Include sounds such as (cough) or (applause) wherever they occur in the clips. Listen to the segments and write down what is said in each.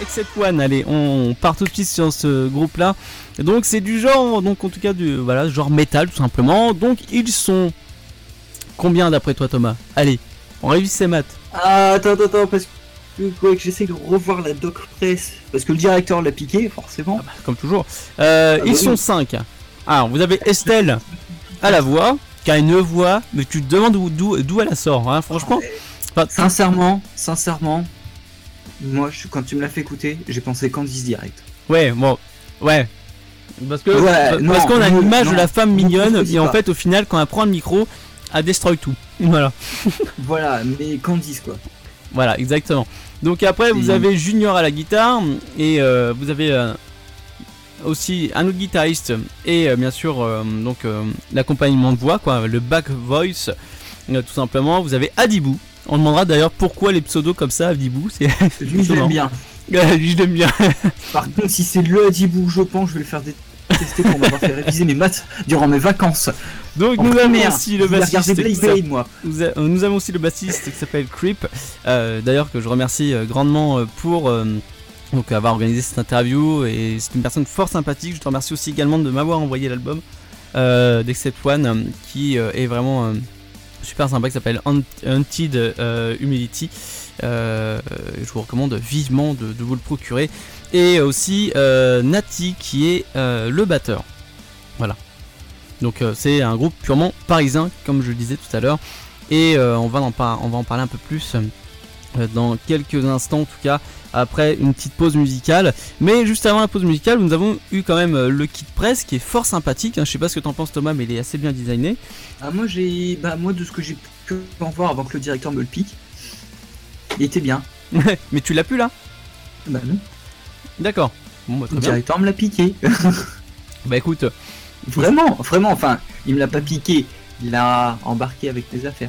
Except One, allez, on part tout de suite sur ce groupe-là. Donc c'est du genre, donc en tout cas du voilà, genre métal tout simplement. Donc ils sont combien d'après toi Thomas? Allez, on révise ces maths. Ah, attends, attends, attends, parce que, que j'essaie de revoir la doc press, parce que le directeur l'a piqué, forcément. Ah bah, comme toujours. Euh, Ah ils bah sont oui. 5. Alors vous avez Estelle à la voix, qui a une voix, mais tu te demandes où- d'où d'où elle la sort, hein, franchement. Enfin, Sincèrement, sincèrement, moi, je, quand tu me l'as fait écouter, j'ai pensé Candice direct. Ouais, bon, ouais. Parce que Ouais, parce qu'on a une image non, de la femme non, mignonne non, non, et en pas. fait au final quand elle prend le micro, elle destroy tout. (laughs) Voilà, Voilà, mais Candice, quoi. voilà, exactement. Donc après vous avez Junior à la guitare et euh, vous avez euh, aussi un autre guitariste et euh, bien sûr donc l'accompagnement de voix quoi, le back voice tout simplement. Vous avez Adibou. On demandera d'ailleurs pourquoi les pseudos comme ça Adibou, c'est (laughs) (laughs) Lui, je l'aime bien. lui je l'aime bien. Par contre, si c'est le Hadibou, je pense, je vais le faire détester pour m'avoir fait réviser mes maths durant mes vacances. Donc En nous avons aussi le bassiste qui Blade Blade, moi. Nous, a- euh, nous avons aussi le bassiste qui s'appelle Creep, euh, d'ailleurs que je remercie euh, grandement pour euh, donc, avoir organisé cette interview et c'est une personne fort sympathique. Je te remercie aussi également de m'avoir envoyé l'album euh, d'Except One qui est vraiment super sympa qui s'appelle Haunted euh, Humility. Euh, je vous recommande vivement de, vous le procurer. Et aussi euh, Nati qui est le batteur. Voilà. Donc c'est un groupe purement parisien, comme je le disais tout à l'heure. Et on, va en on va en parler un peu plus dans quelques instants, en tout cas, après une petite pause musicale. Mais juste avant la pause musicale, nous avons eu quand même euh, le kit presse qui est fort sympathique. hein. Je sais pas ce que t'en penses Thomas, mais il est assez bien designé. Ah, moi, j'ai. Bah, moi, de ce que j'ai pu en voir avant que le directeur me le pique, il était bien. mais tu l'as plus là? Bah, non. D'accord. Bon, bah, Le bien. directeur me l'a piqué. (laughs) Bah écoute, vraiment, vraiment, enfin, il me l'a pas piqué, il l'a embarqué avec les affaires.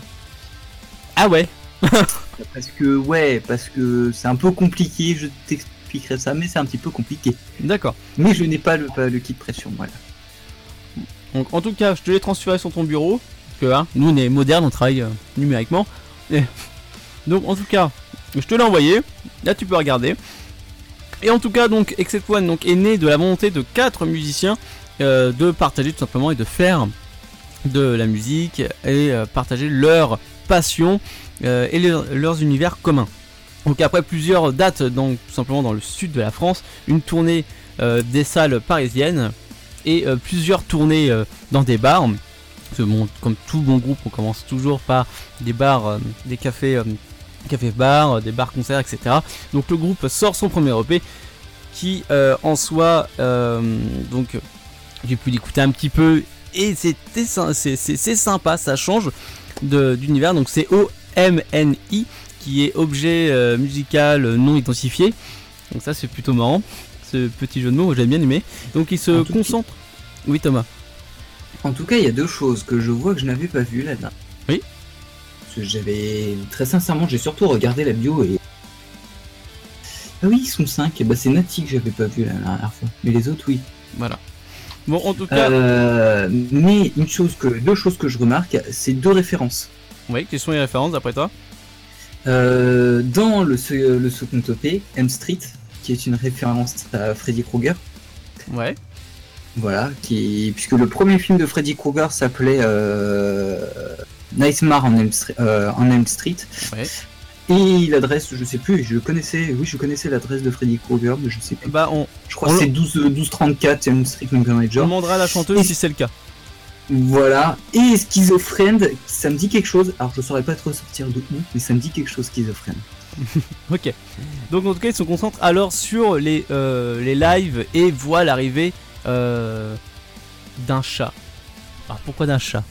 ah ouais, (laughs) Parce que, ouais, parce que c'est un peu compliqué, je t'expliquerai ça, mais c'est un petit peu compliqué. d'accord. Mais je n'ai pas le, le kit pression, voilà. Donc en tout cas, je te l'ai transféré sur ton bureau. Parce que hein, nous on est modernes, on travaille euh, numériquement. Et- (laughs) Donc en tout cas, je te l'ai envoyé. Là tu peux regarder. Et en tout cas, donc Except One donc, est né de la volonté de quatre musiciens euh, de partager tout simplement et de faire de la musique et euh, partager leur passion et leur- leurs univers communs. Donc après plusieurs dates donc simplement dans le sud de la France, une tournée euh, des salles parisiennes et euh, plusieurs tournées euh, dans des bars. Comme tout bon groupe, on commence toujours par des bars, euh, des cafés, euh, cafés-bars, euh, des bars-concerts, etc. Donc le groupe sort son premier EP qui euh, en soi, euh, donc j'ai pu l'écouter un petit peu et c'était c'est sympa, ça change d'univers. Donc c'est OMNI qui est objet euh, musical non identifié. Donc ça c'est plutôt marrant, ce petit jeu de mots, j'ai bien aimé. Donc il se concentre. Oui Thomas. En tout cas, il y a deux choses que je vois que je n'avais pas vues là-dedans. Oui. Parce que j'avais. Très sincèrement, j'ai surtout regardé la bio et. Ah oui, ils sont 5. Bah, c'est Nati que j'avais pas vu la dernière fois. Mais les autres, oui. Voilà. Bon en tout cas, Euh, mais une chose que, deux choses que je remarque, c'est deux références. Oui, quelles sont les références d'après toi Euh, dans le, le second EP, M Street, qui est une référence à Freddy Krueger. Ouais. Voilà, qui, puisque le premier film de Freddy Krueger s'appelait euh, Nightmare Stre- euh, Elm Street. Ouais. Et l'adresse, je sais plus, je connaissais, oui, je connaissais l'adresse de Freddy Krueger, mais je sais plus. Bah on, Je crois on que c'est le- 12, 1234 Elm Street Mountain on demandera à la chanteuse Et- si c'est le cas. Voilà. Et Schizophrène, ça me dit quelque chose. Alors, je saurais pas trop sortir de où, mais ça me dit quelque chose, Schizophrène. (laughs) Ok. Donc en tout cas, ils se concentrent alors sur les, euh, les lives et voient l'arrivée euh, d'un chat. Alors pourquoi d'un chat?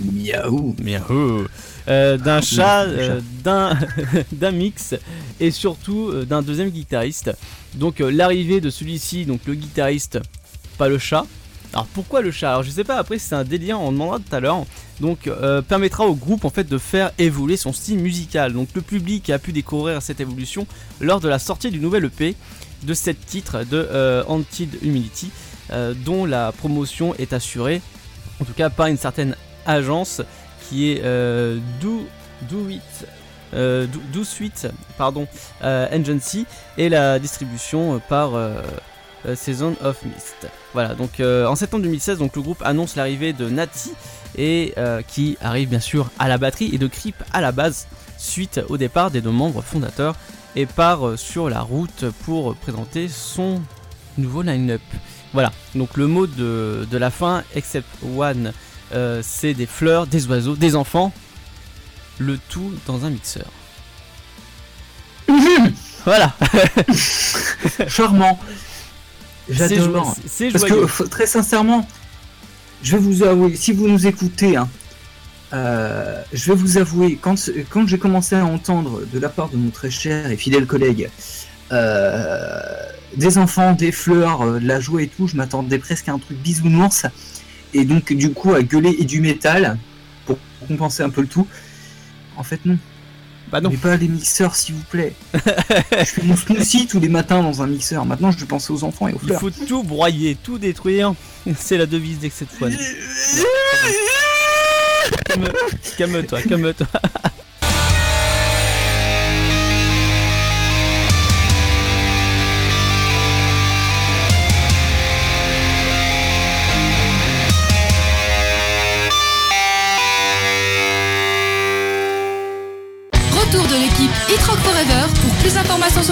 Miaou. Miaou. Euh, d'un chat, d'un (laughs) d'un mix et surtout d'un deuxième guitariste. Donc l'arrivée de celui-ci, donc le guitariste, pas le chat. Alors pourquoi le chat? Alors je sais pas, après c'est un délire, on demandera tout à l'heure. Donc euh, permettra au groupe en fait de faire évoluer son style musical. Donc le public a pu découvrir cette évolution lors de la sortie du nouvel EP de 7 titres de euh, Humility euh, dont la promotion est assurée en tout cas par une certaine agence qui est euh, Do, Do euh, 12 suites, pardon, Agency et la distribution par Season of Mist. Voilà, donc euh, en septembre 2016, donc le groupe annonce l'arrivée de Nati et euh, qui arrive bien sûr à la batterie et de Creep à la base suite au départ des deux membres fondateurs et part euh, sur la route pour présenter son nouveau line-up. Voilà, donc le mot de, de la fin, except one, euh, c'est des fleurs, des oiseaux, des enfants, le tout dans un mixeur. Voilà, (laughs) (laughs) Charmant. J'adore. c'est Parce que très sincèrement, je vais vous avouer, si vous nous écoutez, hein, euh, je vais vous avouer, quand, quand j'ai commencé à entendre de la part de mon très cher et fidèle collègue euh, des enfants, des fleurs, euh, de la joie et tout, je m'attendais presque à un truc bisounours. Et donc, du coup, à gueuler et du métal pour compenser un peu le tout. En fait, non. Bah non, Mais pas les mixeurs, s'il vous plaît. (laughs) je fais mon smoothie tous les matins dans un mixeur. Maintenant, je vais penser aux enfants et aux il fleurs. faut tout broyer, tout détruire. (laughs) C'est la devise d'Except One. Calme- (laughs) Calme-toi, calme-toi.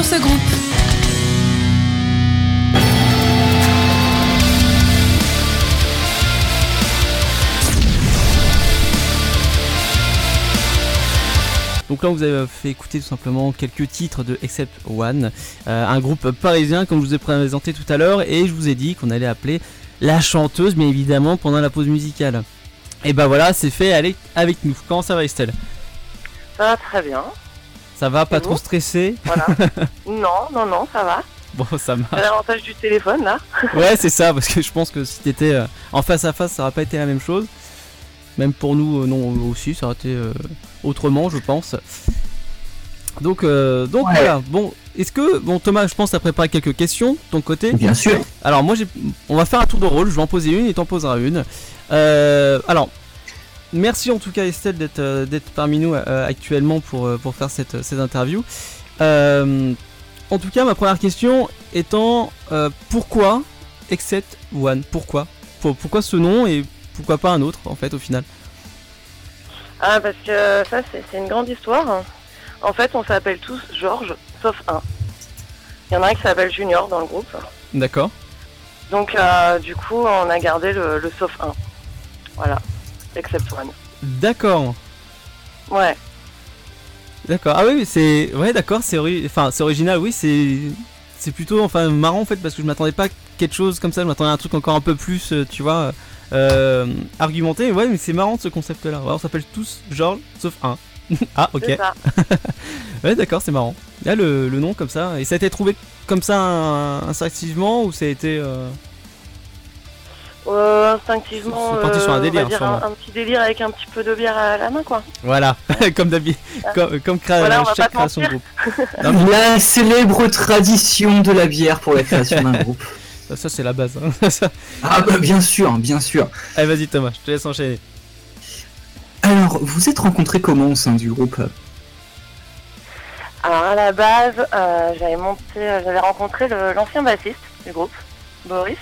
Sur ce groupe. Donc là, on vous avez fait écouter tout simplement quelques titres de Except One, euh, un groupe parisien comme je vous ai présenté tout à l'heure, et je vous ai dit qu'on allait appeler la chanteuse, bien évidemment, pendant la pause musicale. Et bah voilà, c'est fait, allez avec nous. Comment ça va Estelle? Ça va très bien. Ça va, pas trop stressé? Voilà. (laughs) non, non, non, ça va. Bon, ça marche. C'est l'avantage du téléphone là. (laughs) Ouais, c'est ça, parce que je pense que si t'étais euh, en face à face, ça aurait pas été la même chose. Même pour nous, euh, non, aussi, ça aurait été euh, autrement, je pense. Donc, euh, donc Ouais. voilà. Bon, est-ce que, bon, Thomas, je pense, t'as préparé quelques questions de ton côté. Bien sûr. Alors, moi, j'ai, on va faire un tour de rôle. Je vais en poser une et t'en poseras une. Euh, alors, merci en tout cas, Estelle, d'être, euh, d'être parmi nous euh, actuellement pour, euh, pour faire cette, cette interview. Euh, en tout cas, ma première question étant euh, pourquoi Except One? Pourquoi? Pour- Pourquoi ce nom et pourquoi pas un autre en fait au final? Ah, parce que ça, c'est c'est une grande histoire. En fait, on s'appelle tous Georges, sauf un. Il y en a un qui s'appelle Junior dans le groupe. D'accord. Donc, euh, du coup, on a gardé le, le sauf un. Voilà. Except one. D'accord. Ouais. D'accord. Ah oui, c'est ouais, d'accord, c'est ori- enfin, c'est original, oui, c'est c'est plutôt enfin marrant en fait parce que je m'attendais pas à quelque chose comme ça, je m'attendais à un truc encore un peu plus, euh, tu vois, euh, argumenté. Ouais, mais c'est marrant ce concept là. on s'appelle tous Georges sauf un. (laughs) ah, OK. Ça. (laughs) Ouais, d'accord, c'est marrant. Là le, le nom comme ça et ça a été trouvé comme ça instinctivement ou ça a été euh, Euh, instinctivement, C'est parti sur un euh, on va délire, dire sûrement. un, un petit délire avec un petit peu de bière à la main, quoi. voilà, (laughs) comme d'habitude, comme, comme Voilà, chaque création de mentir. groupe. Non, mais (laughs) La célèbre tradition de la bière pour la création d'un groupe. ça, ça, c'est la base. hein. (laughs) Ah bah bien sûr, bien sûr. Allez, vas-y Thomas, je te laisse enchaîner. Alors, vous êtes rencontrés comment au sein du groupe? Alors à la base, euh, j'avais monté, j'avais rencontré le- l'ancien bassiste du groupe, Boris,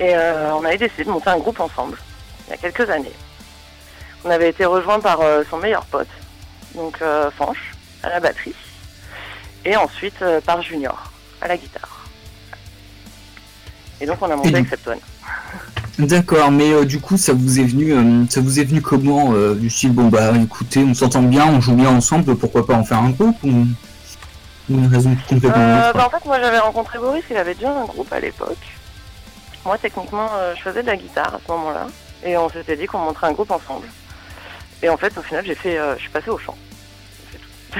et euh, on avait décidé de monter un groupe ensemble il y a quelques années. On avait été rejoint par euh, son meilleur pote, donc euh, Fanche, à la batterie, et ensuite euh, par Junior à la guitare. Et donc on a monté Except One. D'accord, mais euh, du coup, ça vous est venu, euh, ça vous est venu comment euh, Du style, bon bah, écoutez, on s'entend bien, on joue bien ensemble, pourquoi pas en faire un groupe ou une raison complètement Euh, bah, en fait, moi j'avais rencontré Boris, il avait déjà un groupe à l'époque. Moi, techniquement, euh, je faisais de la guitare à ce moment-là. Et on s'était dit qu'on montrait un groupe ensemble. Et en fait, au final, j'ai fait, euh, je suis passé au chant. (laughs)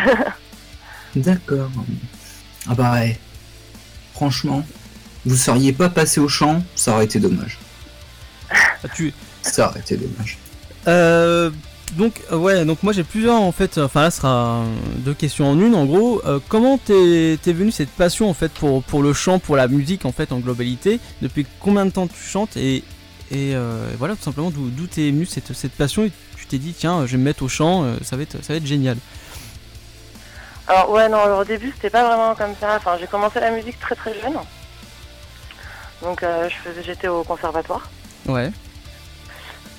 D'accord. Ah bah ouais. Franchement, vous seriez pas passé au champ, ça aurait été dommage. Ah, tu, Ça aurait été dommage. Euh, donc euh, ouais, donc moi j'ai plusieurs en fait. Enfin là ce sera deux questions en une en gros. Euh, comment t'es t'es venu cette passion en fait pour pour le chant, pour la musique en fait en globalité? Depuis combien de temps tu chantes? Et et euh, voilà tout simplement d'où t'es venu cette cette passion? Et tu t'es dit tiens, je vais me mettre au chant, ça va être, ça va être génial. Alors ouais non, alors, au début c'était pas vraiment comme ça. Enfin j'ai commencé la musique très très jeune. Donc euh, je faisais, j'étais au conservatoire. Ouais.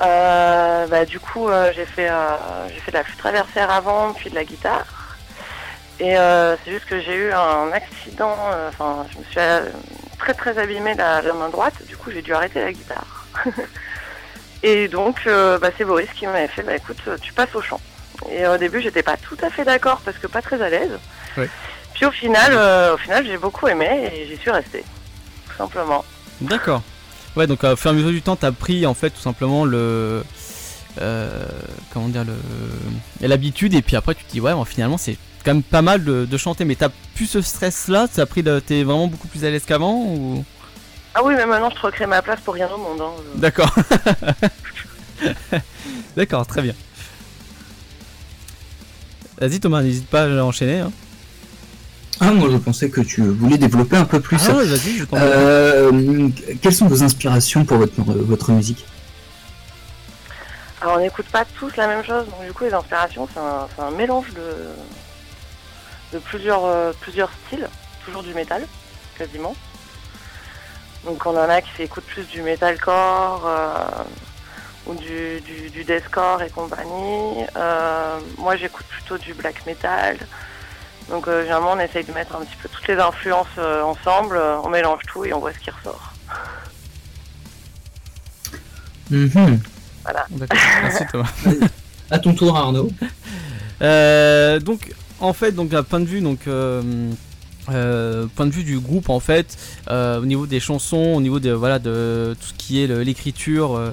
Euh, bah, du coup euh, j'ai fait euh, j'ai fait de la flûte traversière avant, puis de la guitare. Et euh, c'est juste que j'ai eu un accident. Enfin je me suis très très abîmé la, la main droite. Du coup j'ai dû arrêter la guitare. (laughs) Et donc euh, bah, c'est Boris qui m'avait fait bah écoute tu passes au chant. Et au début j'étais pas tout à fait d'accord parce que pas très à l'aise. Ouais. Puis au final euh, au final j'ai beaucoup aimé et j'y suis restée. Tout simplement. D'accord. Ouais, donc au fur et à mesure du temps, t'as pris en fait tout simplement le. euh, comment dire le l'habitude et puis après tu te dis ouais bon, finalement c'est quand même pas mal de, de chanter mais t'as plus ce stress là t'as pris t'es vraiment beaucoup plus à l'aise qu'avant ou? Ah oui mais maintenant je te recrée ma place pour rien au monde. hein. d'accord (laughs) d'accord très bien vas-y Thomas n'hésite pas à enchaîner hein. Ah, moi je pensais que tu voulais développer un peu plus. ah ouais, vas-y je t'en prie. Euh, quelles sont vos inspirations pour votre, votre musique? Alors on n'écoute pas tous la même chose, donc du coup les inspirations c'est un, c'est un mélange de, de plusieurs, euh, plusieurs styles, toujours du métal, quasiment. Donc on en a qui écoutent plus du metalcore euh, ou du, du, du deathcore et compagnie. Euh, moi j'écoute plutôt du black metal. Donc euh, généralement on essaye de mettre un petit peu toutes les influences euh, ensemble, euh, on mélange tout et on voit ce qui ressort. Mhm. D'accord, (laughs) merci Thomas À ton tour, Arnaud. Euh, donc en fait donc à point de vue donc euh, euh, point de vue du groupe en fait euh, au niveau des chansons au niveau de voilà de tout ce qui est le- l'écriture euh,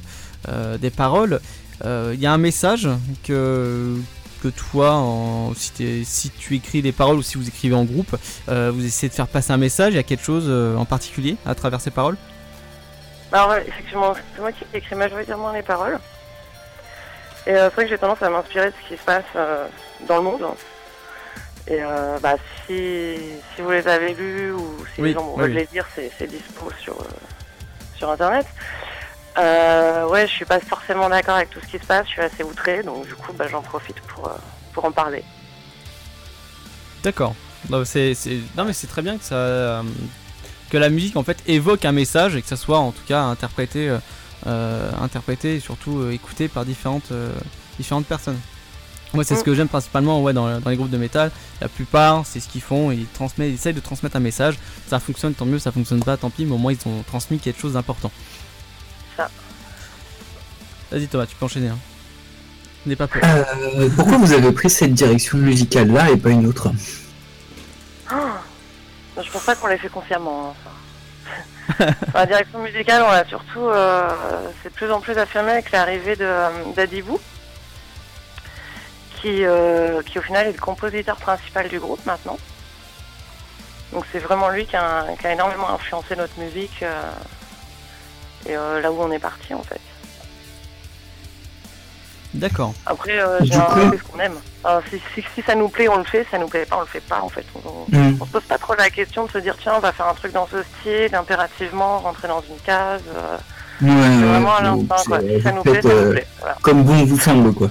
euh, des paroles euh, il y a un message que que toi en- si, si tu écris les paroles ou si vous écrivez en groupe euh, vous essayez de faire passer un message il y a quelque chose euh, en particulier à travers ces paroles? Alors ouais, effectivement, c'est moi qui écris majoritairement les paroles. Et euh, c'est vrai que j'ai tendance à m'inspirer de ce qui se passe euh, dans le monde. Et euh, bah, si, si vous les avez lus ou si Oui, les gens oui, veulent les lire, c'est, dispo sur, sur internet. Euh, ouais, je suis pas forcément d'accord avec tout ce qui se passe, je suis assez outrée, donc du coup bah, j'en profite pour, euh, pour en parler. D'accord. Non, c'est, non, mais c'est très bien que ça, euh, que la musique en fait évoque un message et que ça soit en tout cas interprété, euh, interprété et surtout écouté par différentes, différentes personnes. Moi, c'est ce Mm. que j'aime principalement ouais, dans, dans les groupes de métal. La plupart, c'est ce qu'ils font. Ils, transmettent, ils essayent de transmettre un message. Ça fonctionne, tant mieux. Ça fonctionne pas, tant pis. Mais au moins, ils ont transmis quelque chose d'important. Vas-y, Thomas, tu peux enchaîner. Hein. N'aie pas peur. Euh, pourquoi vous avez pris cette direction musicale-là et pas une autre? Ah, je pense pas qu'on l'ait fait consciemment. hein, (laughs) la direction musicale, on a surtout, euh, c'est de plus en plus affirmé avec l'arrivée de euh, d'Adibou, qui, euh, qui au final est le compositeur principal du groupe maintenant. Donc c'est vraiment lui qui a, qui a énormément influencé notre musique euh, et euh, là où on est parti en fait. D'accord. Après, euh, Du coup- c'est ce qu'on aime. Alors, si, si, si ça nous plaît, on le fait. Si ça nous plaît pas, on le fait pas en fait. On- Hmm. on se pose pas trop la question de se dire tiens on va faire un truc dans ce style, impérativement rentrer dans une case. euh, Ouais, c'est vraiment à Si ça nous plaît, ça nous euh, plaît. Voilà. comme bon vous semble quoi.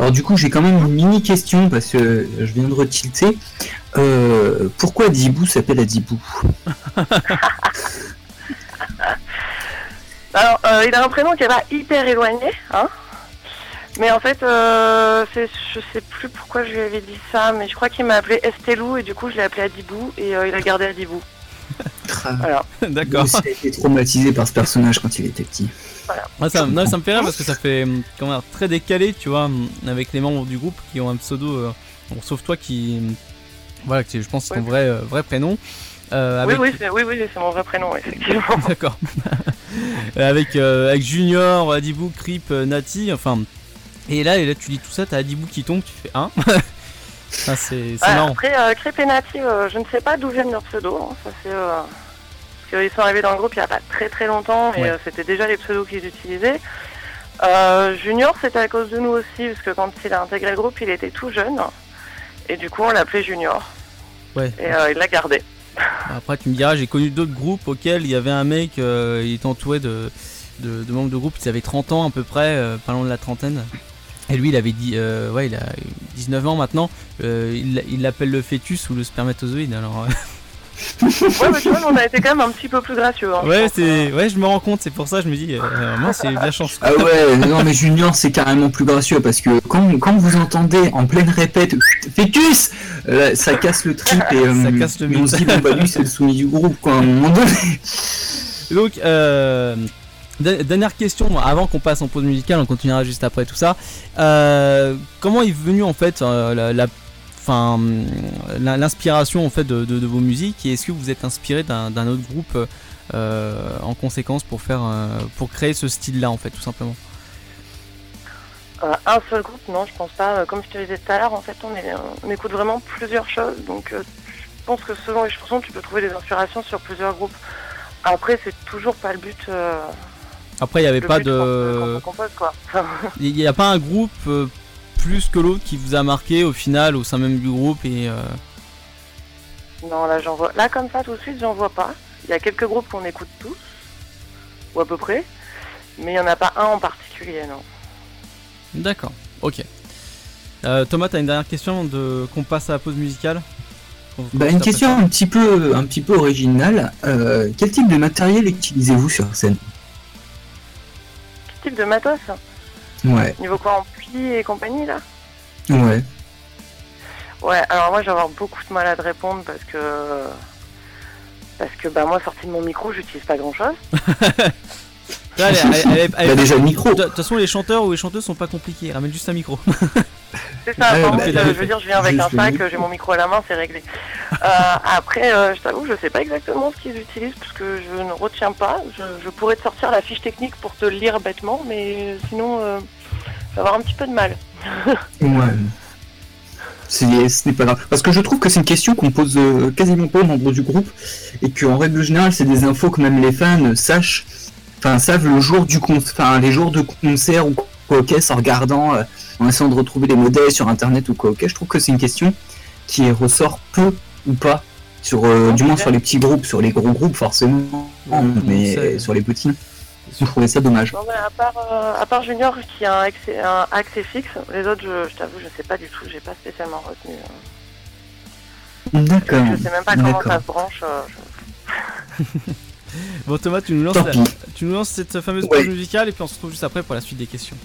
Alors du coup j'ai quand même une mini question parce que je viens de retilter. Euh, pourquoi Dibou s'appelle Adibou (laughs) Alors euh, il a un prénom qui est pas hyper éloigné, hein. Mais en fait, euh, c'est- je sais plus pourquoi je lui avais dit ça, mais je crois qu'il m'a appelé Estelou et du coup je l'ai appelé Adibou et euh, il a gardé Adibou. (laughs) Voilà. (laughs) D'accord. Aussi a été traumatisé par ce personnage quand il était petit. Ouais, ça, non, ça me fait rire parce que ça fait hum, comment très décalé, tu vois, hum, avec les membres du groupe qui ont un pseudo, euh, bon, sauf toi qui, voilà, qui je pense c'est ton Ouais. vrai, euh, vrai prénom. Euh, avec... Oui, oui, c'est oui, oui, c'est mon vrai prénom, effectivement. (laughs) D'accord. Euh, avec, euh, avec Junior, Adibou, Creep, euh, Nati, enfin. Et là, et là, tu lis tout ça, t'as Adibou qui tombe, tu fais (laughs) un. Ah, c'est Ouais, marrant. après, euh, Crêpe et Nati, euh, je ne sais pas d'où viennent leurs pseudos. hein, ça c'est, euh, parce qu'ils sont arrivés dans le groupe il n'y a pas très très longtemps, Ouais. euh, c'était déjà les pseudos qu'ils utilisaient. Junior, c'était à cause de nous aussi, parce que quand il a intégré le groupe, il était tout jeune. Et du coup, on l'appelait Junior. Ouais. Et il l'a gardé. Après, tu me diras, j'ai connu d'autres groupes auxquels il y avait un mec, il était entouré de, de, de membres de groupe qui avaient 30 ans à peu près, pas loin de la trentaine. Et lui, il avait dit, euh, ouais, il a 19 ans maintenant. Euh, il l'appelle le fœtus ou le spermatozoïde. Alors, euh, Ouais, mais tu vois, on a été quand même un petit peu plus gracieux. hein, ouais, c'est, ouais, je me rends compte. C'est pour ça, je me dis, euh, mince, c'est de la chance. Ah ouais, non mais Junior c'est carrément plus gracieux parce que quand, quand vous entendez en pleine répète fœtus, euh, ça casse le trip et, (laughs) euh, Ça casse le et on se dit bon bah lui c'est le soumis du groupe quoi à un moment donné. Donc, euh, dernière question, avant qu'on passe en pause musicale, on continuera juste après tout ça. Euh, comment est venue en fait euh, l'inspiration en fait de, vos musiques? Et est-ce que vous êtes inspiré d'un, autre groupe euh, en conséquence pour créer ce style-là en fait, tout simplement? Un seul groupe, non, je pense pas. Comme je te disais tout à l'heure, en fait, on, on écoute vraiment plusieurs choses. Donc, je pense que selon les chansons, tu peux trouver des inspirations sur plusieurs groupes. Après, c'est toujours pas le but. Après, il n'y avait le pas de, (laughs) il n'y a pas un groupe euh, plus que l'autre qui vous a marqué au final au sein même du groupe et euh, non, là, j'en vois. Là, comme ça, tout de suite, j'en vois pas. Il y a quelques groupes qu'on écoute tous, ou à peu près, mais il y en a pas un en particulier, non. D'accord, ok. Euh, Thomas, t'as une dernière question de qu'on passe à la pause musicale? Bah, une question un petit peu un petit peu originale. Euh, quel type de matériel utilisez-vous sur scène? Type de matos Ouais, Niveau quoi, ampli et compagnie, là ouais. Ouais, alors moi, je vais avoir beaucoup de mal à te répondre parce que. Parce que, bah, moi, sorti de mon micro, j'utilise pas grand chose. (laughs) Là, elle est- elle est- elle est- elle est- déjà le micro. De toute façon, les chanteurs ou les chanteuses sont pas compliqués. Ramène juste un micro. C'est ça, Ouais, bah, je veux (laughs) dire, je viens avec un sac, j'ai mon micro à la main, c'est réglé. Euh, (laughs) après, euh, je t'avoue, je sais pas exactement ce qu'ils utilisent parce que je ne retiens pas. Je, je pourrais te sortir la fiche technique pour te le lire bêtement, mais sinon, euh, je vais avoir un petit peu de mal. Ouais. Ce n'est pas grave. Parce que je trouve que c'est une question qu'on pose euh, quasiment pas aux membres du groupe et qu'en règle générale, c'est des infos que même les fans sachent, enfin savent le jour du enfin les jours de concert ou quoi ok, en regardant, euh, en essayant de retrouver les modèles sur internet ou quoi ok. Je trouve que c'est une question qui ressort peu ou pas sur, euh, du moins sur les petits groupes, sur les gros groupes forcément, mais sur les petits, je trouvais ça dommage. Non, mais à part, euh, à part Junior qui a un accès, un accès fixe, les autres, je, je t'avoue, je sais pas du tout, j'ai pas spécialement retenu. D'accord. Je sais même pas comment ça se branche. euh, je- (laughs) Bon, Thomas, tu nous lances, Tant la- pis. tu nous lances cette fameuse Ouais. pause musicale et puis on se retrouve juste après pour la suite des questions.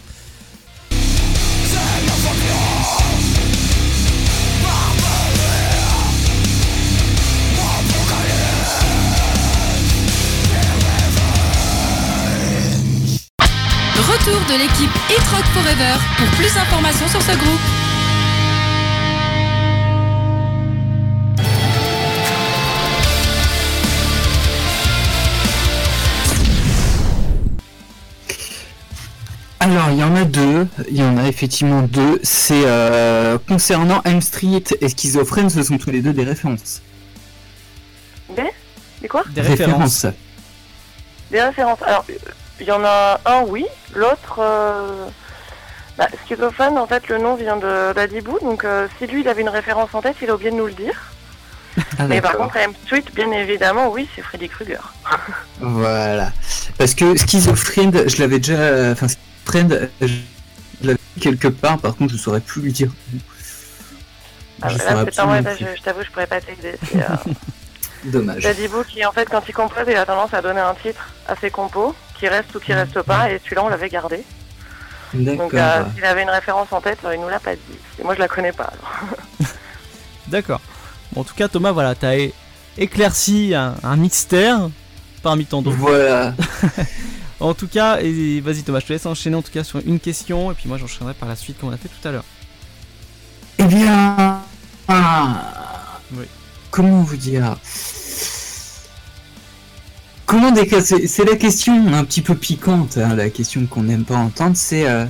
Retour de l'équipe Hit Rock Forever pour plus d'informations sur ce groupe. Alors, il y en a deux. Il y en a effectivement deux. C'est euh, concernant M Street et Schizophrène, ce sont tous les deux des références. Des? Des quoi? Des références. Des références. Alors, euh, il y en a un, oui. L'autre, euh... bah, schizophone, en fait, le nom vient de d'Adibou. Donc, euh, si lui, il avait une référence en tête, il a oublié de nous le dire. Ah, Mais par contre, M Street, bien évidemment, oui, c'est Freddy Krueger. Voilà. Parce que Schizophrène, je l'avais déjà. Enfin, Je l'avais quelque part. Par contre, je saurais plus lui dire. Ah, Je là, c'est je, je t'avoue, je pourrais pas t'aider. Euh, (laughs) Dommage. Dadibou qui, en fait, quand il compose, il a tendance à donner un titre à ses compos, qui reste ou qui reste pas, et celui-là, on l'avait gardé. Donc, euh, s'il avait une référence en tête, euh, il nous l'a pas dit. Et moi, je la connais pas. (laughs) D'accord. Bon, en tout cas, Thomas, voilà, t'as éclairci un, un mystère parmi tant d'autres. Voilà. (laughs) En tout cas, et vas-y Thomas, je te laisse enchaîner en tout cas sur une question et puis moi j'enchaînerai par la suite comme on a fait tout à l'heure. Eh bien. ah, Oui. Comment vous dire? Comment déca- C'est c'est la question un petit peu piquante, hein, la question qu'on n'aime pas entendre, c'est euh,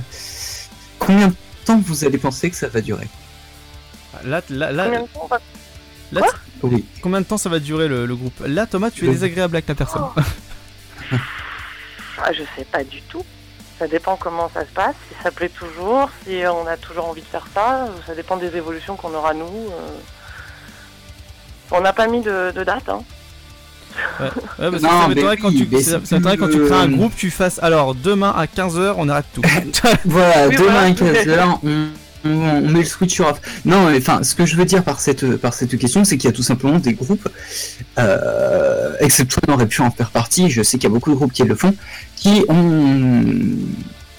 combien de temps vous allez penser que ça va durer? Là, là, là, Combien de temps on va- là, Quoi? Oui. combien de temps ça va durer le, le groupe? Là, Thomas, tu es Le- désagréable avec la personne. (laughs) Ah, je sais pas du tout. Ça dépend comment ça se passe, si ça plaît toujours, si on a toujours envie de faire ça. Ça dépend des évolutions qu'on aura nous. euh. On n'a pas mis de, de date. Hein. Ouais, (laughs) parce que ça m'étonnerait quand, tu, ça- ça quand crées un groupe, tu fasses alors demain à 15h, on arrête tout. (laughs) Voilà, Oui, demain voilà. à 15h, on, on- met le switch sur off. Non, mais enfin, ce que je veux dire par cette, par cette question, c'est qu'il y a tout simplement des groupes, euh, excepté on aurait pu en faire partie, je sais qu'il y a beaucoup de groupes qui le font, qui ont,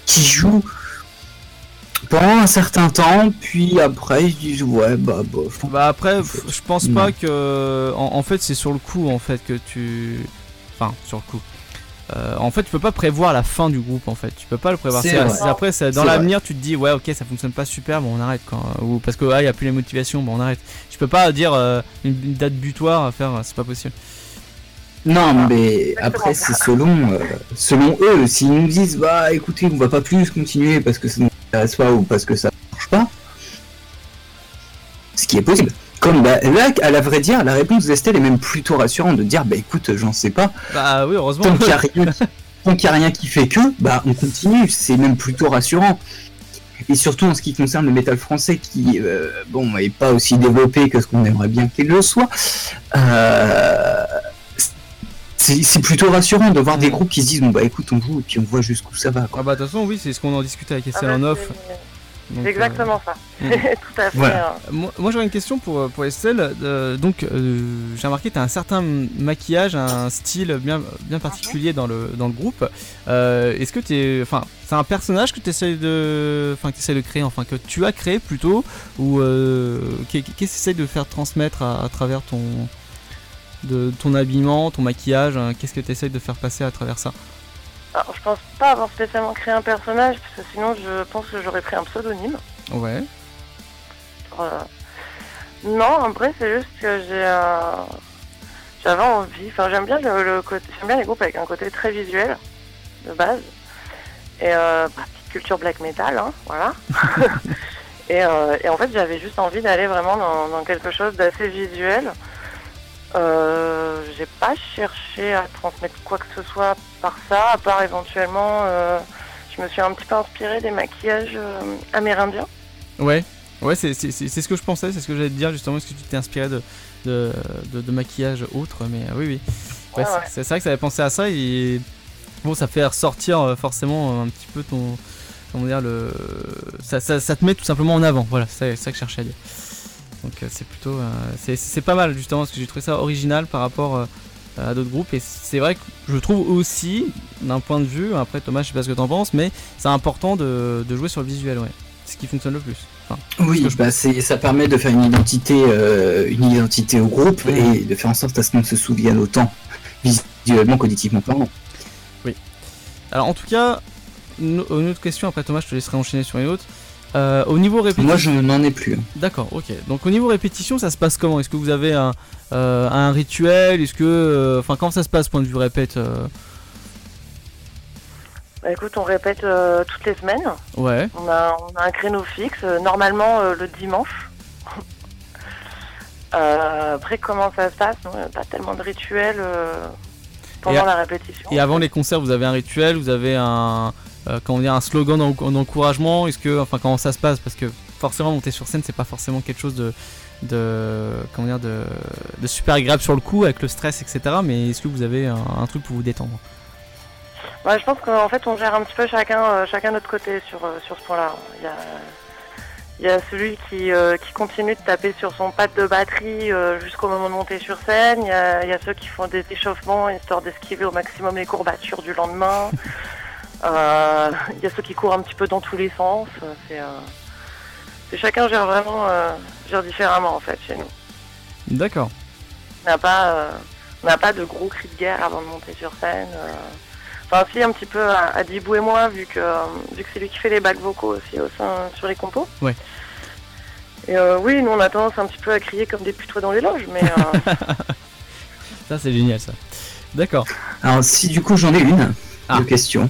qui jouent pendant un certain temps, puis après ils se disent ouais, bah, bof. bah après, je pense pas que. En, en fait, c'est sur le coup en fait que tu. Enfin, sur le coup. Euh, en fait, tu peux pas prévoir la fin du groupe en fait. Tu peux pas le prévoir. C'est après, c'est- dans l'avenir, tu te dis ouais, ok, ça fonctionne pas super, bon, on arrête quand. Ou parce que ah, y a plus les motivations, bon, on arrête. Je peux pas dire euh, une, date butoir à faire, c'est pas possible. Non, mais après, c'est selon, euh, selon eux. S'ils nous disent, bah écoutez, on va pas plus continuer parce que ça nous intéresse pas ou parce que ça marche pas, ce qui est possible. Comme bah, là, à la vrai dire, la réponse d'Estelle est même plutôt rassurante de dire, bah écoute, j'en sais pas. Bah oui, heureusement. Tant qu'il n'y a, rien qui- (laughs) a rien fait que, bah on continue. C'est même plutôt rassurant. Et surtout en ce qui concerne le métal français, qui euh, bon est pas aussi développé que ce qu'on aimerait bien qu'il le soit. Euh, c'est plutôt rassurant de voir des groupes qui se disent bon bah écoute on joue et puis on voit jusqu'où ça va. Quoi. Ah bah de toute façon, oui, c'est ce qu'on en discutait avec Ah Estelle bah, en off. C'est- C'est euh, exactement ça. mm. (laughs) Tout à fait. Voilà. hein. Moi, moi, j'aurais une question pour, pour Estelle. Euh, donc, euh, j'ai remarqué que tu as un certain maquillage, un style bien, bien particulier dans le, dans le groupe. Euh, Est-ce que tu es. Enfin, c'est un personnage que tu essayes de. Enfin, que tu de créer, enfin, que tu as créé plutôt Ou euh, qu'est- qu'est-ce que tu essayes de faire transmettre à, à travers ton. De ton habillement, ton maquillage, hein, qu'est-ce que tu essayes de faire passer à travers ça? Alors, je pense pas avoir spécialement créé un personnage, parce que sinon je pense que j'aurais pris un pseudonyme. Ouais. Euh, Non, en vrai, c'est juste que j'ai un- J'avais envie, enfin j'aime bien le, le côté, j'aime bien les groupes avec un côté très visuel de base et euh, bah, petite culture black metal, hein, voilà. (laughs) et, euh, et en fait j'avais juste envie d'aller vraiment dans, dans quelque chose d'assez visuel. Euh, j'ai pas cherché à transmettre quoi que ce soit par ça, à part éventuellement, euh, je me suis un petit peu inspirée des maquillages euh, amérindiens. Ouais, ouais, c'est c'est- c'est- c'est ce que je pensais, c'est ce que j'allais te dire justement. Est-ce que tu t'es inspiré de, de, de, de maquillage autre Mais euh, oui, oui. Ouais, Ouais, c'est- ouais. Vrai que ça avait pensé à ça et bon, ça fait ressortir forcément un petit peu ton. Comment dire le. Ça, ça, ça te met tout simplement en avant, voilà, c'est c'est ça que je cherchais à dire. Donc c'est plutôt. euh, c'est- c'est pas mal justement parce que j'ai trouvé ça original par rapport euh, à d'autres groupes et c'est vrai que je trouve aussi, d'un point de vue, après Thomas, je sais pas ce que t'en penses, mais c'est important de, de jouer sur le visuel, ouais. C'est ce qui fonctionne le plus. Enfin, Oui, bah c'est ça permet de faire une identité, euh, une identité au groupe et de faire en sorte à ce qu'on se souvienne autant visuellement qu'auditivement parlant. Alors en tout cas, une, une autre question après Thomas, je te laisserai enchaîner sur une autre. Euh, au niveau répétition, Moi je n'en ai plus. d'accord, ok. Donc au niveau répétition, ça se passe comment? Est-ce que vous avez un, euh, un rituel? Est-ce que, euh, enfin, comment ça se passe point de vue répète euh, Bah, écoute, on répète euh, toutes les semaines. Ouais, On a, on a un créneau fixe, normalement euh, le dimanche. (laughs) Euh, après, comment ça se passe? Non, pas tellement de rituels euh, pendant la répétition. Et avant les concerts, vous avez un rituel, vous avez un, euh, comment dire, un slogan d'en- d'encouragement. Est-ce que, enfin, comment ça se passe? Parce que forcément, monter sur scène, c'est pas forcément quelque chose de, de, comment dire, de, de super agréable sur le coup avec le stress, etc. Mais est-ce que vous avez un, un truc pour vous détendre? Ouais, je pense qu'en fait, on gère un petit peu chacun, euh, chacun de notre côté sur, euh, sur ce point-là. Il y a, il y a celui qui, euh, qui continue de taper sur son pad de batterie euh, jusqu'au moment de monter sur scène. Il y, a, il y a ceux qui font des échauffements histoire d'esquiver au maximum les courbatures du lendemain. (laughs) Euh, il y a ceux qui courent un petit peu dans tous les sens. Euh, C'est, euh, chacun gère vraiment euh, gère différemment en fait chez nous. D'accord. On n'a pas, euh, on n'a pas de gros cris de guerre avant de monter sur scène. euh. Enfin, si, un petit peu à, à Dibou et moi, vu que, euh, vu que c'est lui qui fait les bacs vocaux aussi au sein, sur les compos. Ouais. Et euh, oui, nous, on a tendance un petit peu à crier comme des putois dans les loges, mais euh, (laughs) Ça, c'est génial, ça. D'accord. Alors si du coup j'en ai une, Ah. deux questions.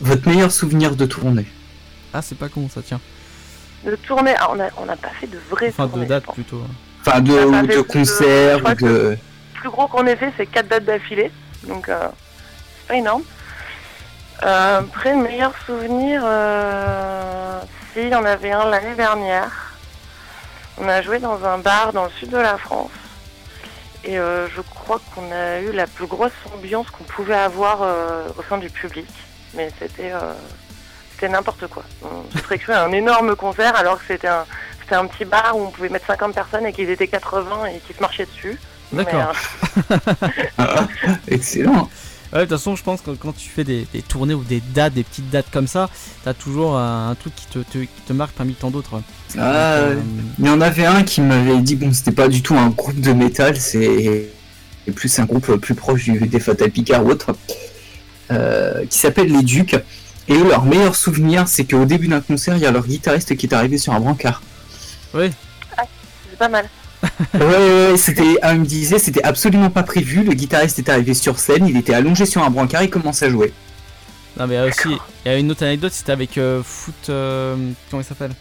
Votre meilleur souvenir de tournée Ah, c'est pas con, ça tient. de tournée, ah, on n'a on n'a pas fait de vraies Enfin, de tournées, date je pense. plutôt. Enfin de, a ou de de- concerts ou de... Le plus gros qu'on ait fait, c'est quatre dates d'affilée, donc euh, c'est pas énorme. Euh, après, le meilleur souvenir, euh, si, il y en avait un l'année dernière. On a joué dans un bar dans le sud de la France. Et euh, je crois qu'on a eu la plus grosse ambiance qu'on pouvait avoir euh, au sein du public. Mais c'était euh, c'était n'importe quoi. Cru à un énorme concert alors que c'était un, c'était un petit bar où on pouvait mettre 50 personnes et qu'ils étaient 80 et qu'ils se marchaient dessus. D'accord. Mais, (laughs) Excellent. Ouais, de toute façon, je pense que quand tu fais des, des tournées ou des dates, des petites dates comme ça, t'as toujours un, un truc qui te, te- qui te marque parmi tant d'autres. Ah, Euh, Il y en avait un qui m'avait dit bon c'était pas du tout un groupe de métal, c'est plus un groupe plus proche du, des Fatal Picard ou autre, euh, qui s'appelle les Ducs. Et leur meilleur souvenir, c'est qu'au début d'un concert, il y a leur guitariste qui est arrivé sur un brancard. ouais, c'est pas mal. (laughs) ouais, ouais, ouais, c'était, ah, il me disait, c'était absolument pas prévu. Le guitariste était arrivé sur scène, il était allongé sur un brancard, il commençait à jouer. non, mais il y a aussi, il y a une autre anecdote, c'était avec euh, Foot. euh, comment il s'appelle?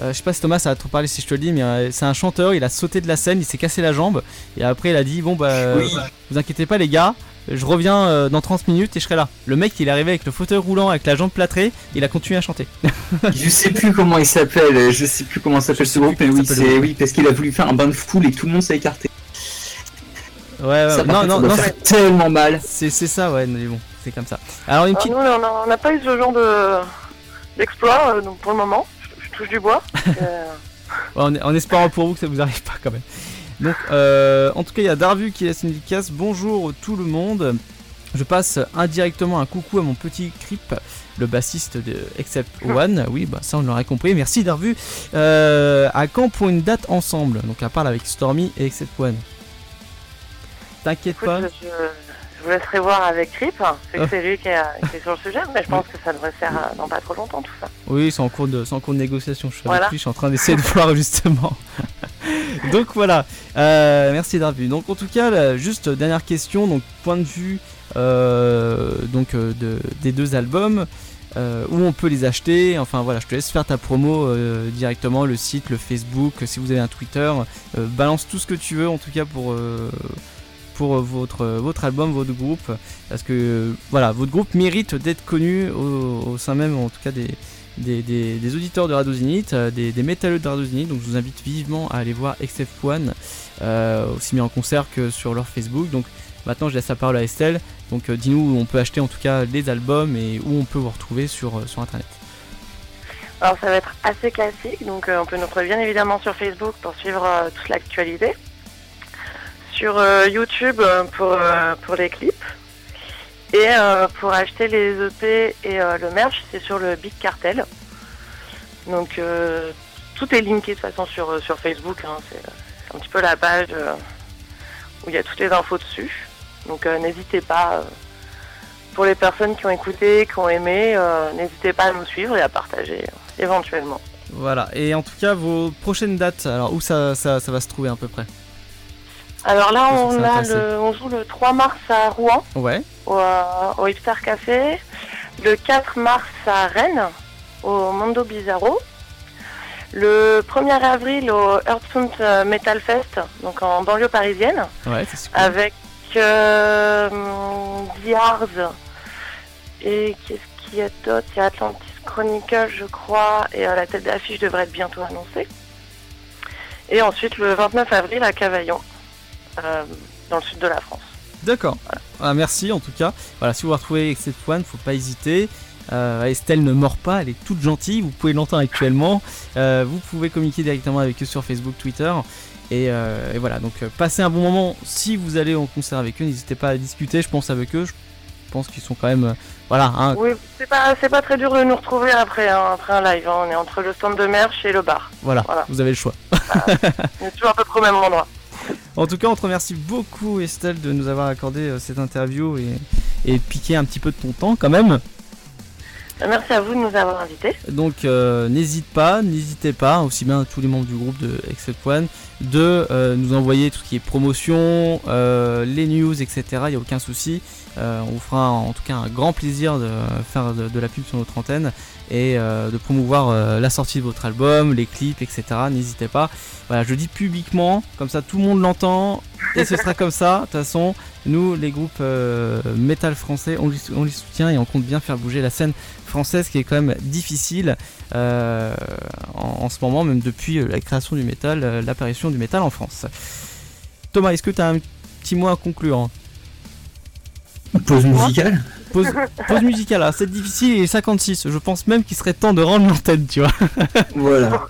Euh, Je sais pas si Thomas ça va trop parler si je te le dis, mais euh, c'est un chanteur, il a sauté de la scène, il s'est cassé la jambe, et après il a dit Bon, bah, Oui. vous inquiétez pas, les gars, je reviens euh, dans 30 minutes et je serai là. Le mec, il est arrivé avec le fauteuil roulant, avec la jambe plâtrée, il a continué à chanter. (laughs) Je sais plus comment il s'appelle, je sais plus comment s'appelle ce groupe, mais oui, c'est oui, parce qu'il a voulu faire un bain de foule et tout le monde s'est écarté. Ouais, ouais, ça, non, non, non, faire tellement mal. c'est c'est ça, ouais, mais bon, c'est comme ça. Alors, une Alors, petite. nous, on n'a pas eu ce genre de d'exploit euh, donc pour le moment. Touche du bois. Euh, (laughs) Ouais, en, en espérant pour vous que ça vous arrive pas quand même. Donc, euh, en tout cas, il y a Darvu qui laisse une dédicace. Bonjour tout le monde. Je passe indirectement un coucou à mon petit Crip, le bassiste de Except One. Oui, bah ça on l'aurait compris. Merci Darvu. Euh, à quand pour une date ensemble? Donc, à part avec Stormy et Except One. T'inquiète pas. je, je vous laisserai voir avec. C'est que Ah. c'est lui qui, est- qui est sur le sujet, mais je pense que ça devrait faire euh, dans pas trop longtemps tout ça. Oui, c'est en cours de, en cours de négociation. Je suis avec lui, je suis en train d'essayer de (laughs) voir justement. (laughs) donc voilà, Euh, merci Darbu. Donc en tout cas, là, juste dernière question. Donc point de vue euh, donc euh, de, des deux albums. euh, où on peut les acheter, enfin voilà, je te laisse faire ta promo euh, directement, le site, le Facebook, si vous avez un Twitter, euh, balance tout ce que tu veux en tout cas pour, euh, pour votre, votre album, votre groupe, parce que euh, voilà, votre groupe mérite d'être connu au, sein même en tout cas des, des, des- auditeurs de Radio euh, des, des métalleux de Radio. Donc je vous invite vivement à aller voir XF One, euh, aussi bien en concert que sur leur Facebook. Donc maintenant je laisse la parole à Estelle. Donc euh, dis-nous où on peut acheter en tout cas les albums et où on peut vous retrouver sur, euh, sur internet. Alors ça va être assez classique, donc euh, on peut nous retrouver bien évidemment sur Facebook pour suivre euh, toute l'actualité. Sur euh, YouTube euh, pour, euh, pour les clips. Et pour acheter les EP et le merch, c'est sur le Big Cartel. Donc tout est linké de toute façon sur, sur Facebook. hein. C'est un petit peu la page où il y a toutes les infos dessus. Donc n'hésitez pas. pour les personnes qui ont écouté, qui ont aimé, n'hésitez pas à nous suivre et à partager éventuellement. Voilà, et en tout cas vos prochaines dates, alors où ça, ça va se trouver à peu près? Alors là, on, a le, on joue le 3 mars à Rouen, Ouais, au, euh, au Hipster Café. Le 4 mars à Rennes, au Mondo Bizarro. Le 1er avril au Earthfund euh, Metal Fest, donc en banlieue parisienne, ouais, avec euh, The Ars et qu'est-ce qu'il y a d'autre? Il y a Atlantis Chronicle, je crois, et euh, la tête d'affiche devrait être bientôt annoncée. Et ensuite le 29 avril à Cavaillon, dans le sud de la France. D'accord. Ah, merci en tout cas. Voilà, si vous retrouvez cette One, faut pas hésiter. Euh, Estelle ne mord pas, elle est toute gentille, vous pouvez l'entendre actuellement. Euh, vous pouvez communiquer directement avec eux sur Facebook, Twitter. Et, euh, et voilà, donc euh, passez un bon moment. Si vous allez en concert avec eux, n'hésitez pas à discuter, je pense, avec eux. Je pense qu'ils sont quand même. euh, voilà, hein, Oui, c'est pas, pas très dur de nous retrouver après, hein, après un live. hein. On est entre le stand de merch et le bar. voilà, Voilà. vous avez le choix. (laughs) On est toujours à peu près au même endroit. En tout cas, on te remercie beaucoup, Estelle, de nous avoir accordé euh, cette interview et, et piqué un petit peu de ton temps quand même. Merci à vous de nous avoir invités. Donc euh, n'hésite pas, n'hésitez pas, aussi bien tous les membres du groupe de Except One, de euh, nous envoyer tout ce qui est promotion, euh, les news, etc. Il n'y a aucun souci. Euh, on vous fera en tout cas un grand plaisir de faire de, la pub sur notre antenne et euh, de promouvoir euh, la sortie de votre album, les clips, etc. N'hésitez pas. Voilà, je dis publiquement, comme ça tout le monde l'entend et ce sera comme ça. De toute façon, nous, les groupes métal français, on les, soutient et on compte bien faire bouger la scène française qui est quand même difficile en, en ce moment, même depuis la création du métal, l'apparition du métal en France. Thomas, est-ce que tu as un petit mot à conclure. Pause musicale Pause, pause musicale, ah, c'est difficile, il est 56. Je pense même qu'il serait temps de rendre l'antenne, tu vois. Voilà.